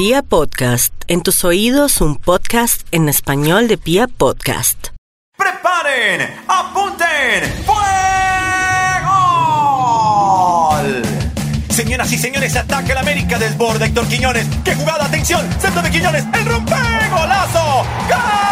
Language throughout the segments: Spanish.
Pia Podcast, en tus oídos un podcast en español de Pia Podcast. ¡Preparen! ¡Apunten! ¡Fuego! Señoras y señores, ataca el América desborda Héctor Quiñones. ¡Qué jugada! ¡Atención! ¡Centro de Quiñones! ¡El rompe! ¡Golazo! ¡Gol!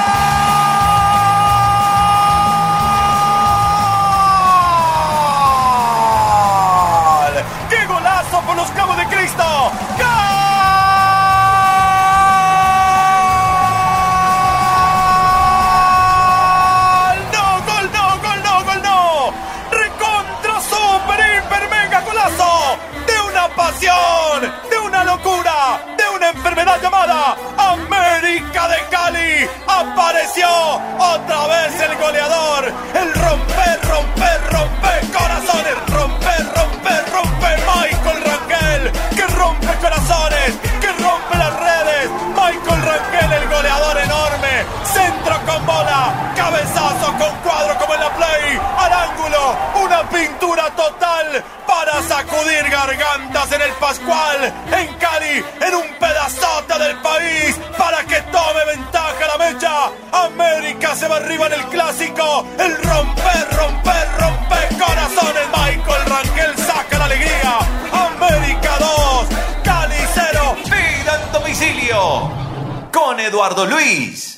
Goleador! ¡El romper, romper, romper corazones! ¡Romper, romper, romper! ¡Michael Rangel! ¡Que rompe corazones! ¡Que rompe las redes! ¡Michael Rangel, el goleador enorme! ¡Centro con bola! ¡Cabezazo con cuadro como en la play! ¡Al ángulo! ¡Una pintura total! Para sacudir gargantas en el Pascual, en Cali, en un pedazote del país, para que tome ventaja la mecha. América se va arriba en el clásico. El romper, romper, romper corazones. Michael Rangel saca la alegría. América 2, Cali 0. Vida en domicilio. Con Eduardo Luis.